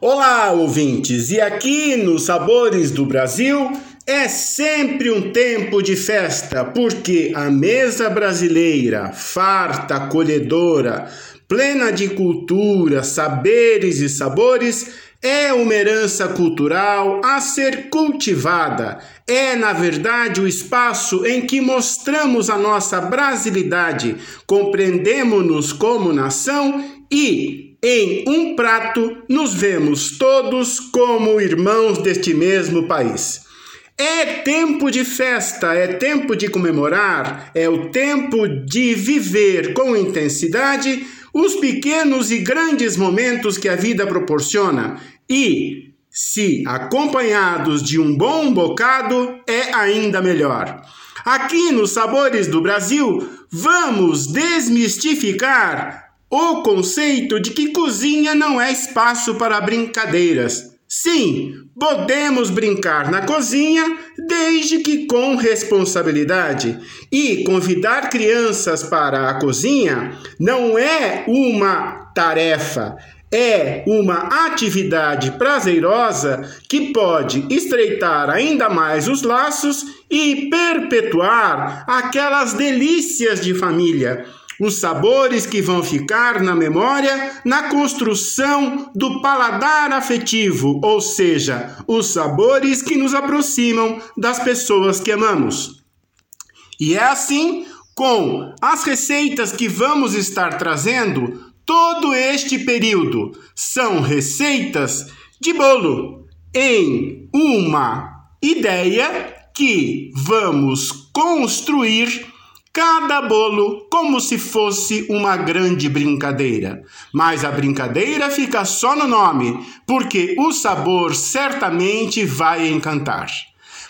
Olá, ouvintes! E aqui nos Sabores do Brasil é sempre um tempo de festa, porque a mesa brasileira, farta, acolhedora, plena de cultura, saberes e sabores, é uma herança cultural a ser cultivada. É, na verdade, o espaço em que mostramos a nossa brasilidade, compreendemos-nos como nação e em um prato nos vemos todos como irmãos deste mesmo país. É tempo de festa, é tempo de comemorar, é o tempo de viver com intensidade os pequenos e grandes momentos que a vida proporciona e, se acompanhados de um bom bocado, é ainda melhor. Aqui nos Sabores do Brasil, vamos desmistificar o conceito de que cozinha não é espaço para brincadeiras. Sim, podemos brincar na cozinha desde que com responsabilidade. E convidar crianças para a cozinha não é uma tarefa, é uma atividade prazerosa que pode estreitar ainda mais os laços e perpetuar aquelas delícias de família os sabores que vão ficar na memória na construção do paladar afetivo, ou seja, os sabores que nos aproximam das pessoas que amamos. E é assim com as receitas que vamos estar trazendo todo este período. São receitas de bolo em uma ideia que vamos construir cada bolo como se fosse uma grande brincadeira. Mas a brincadeira fica só no nome, porque o sabor certamente vai encantar.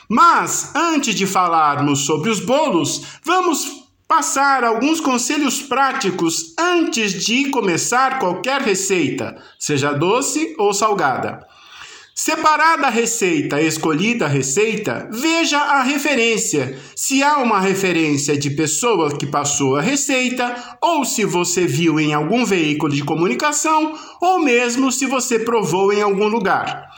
Mas antes de falarmos sobre os bolos, vamos passar alguns conselhos práticos antes de começar qualquer receita, seja doce ou salgada. Separada a receita, escolhida a receita, veja a referência. Se há uma referência de pessoa que passou a receita, ou se você viu em algum veículo de comunicação, ou mesmo se você provou em algum lugar.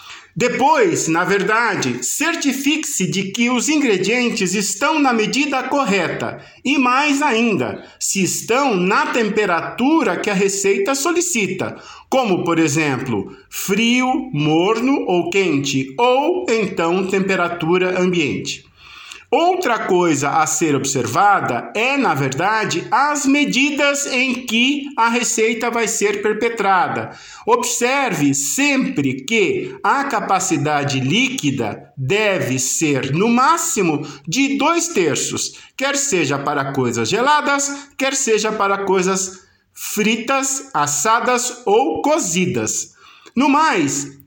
Depois, na verdade, certifique-se de que os ingredientes estão na medida correta e, mais ainda, se estão na temperatura que a receita solicita, como, por exemplo, frio, morno ou quente, ou então temperatura ambiente. Outra coisa a ser observada é, na verdade, as medidas em que a receita vai ser perpetrada. Observe sempre que a capacidade líquida deve ser no máximo de dois terços, quer seja para coisas geladas, quer seja para coisas fritas, assadas ou cozidas. No mais,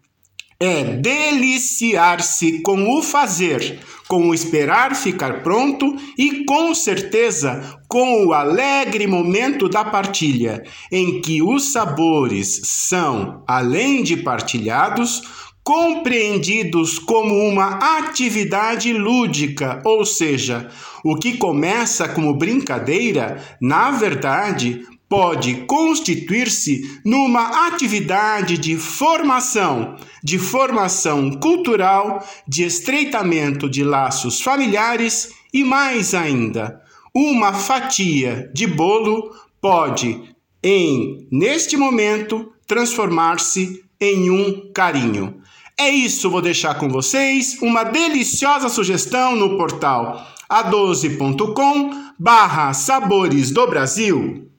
é deliciar-se com o fazer, com o esperar ficar pronto e, com certeza, com o alegre momento da partilha, em que os sabores são, além de partilhados, compreendidos como uma atividade lúdica, ou seja, o que começa como brincadeira, na verdade, pode constituir-se numa atividade de formação, de formação cultural, de estreitamento de laços familiares e mais ainda, uma fatia de bolo pode, em neste momento, transformar-se em um carinho. É isso, vou deixar com vocês uma deliciosa sugestão no portal a12.com barra Sabores do Brasil.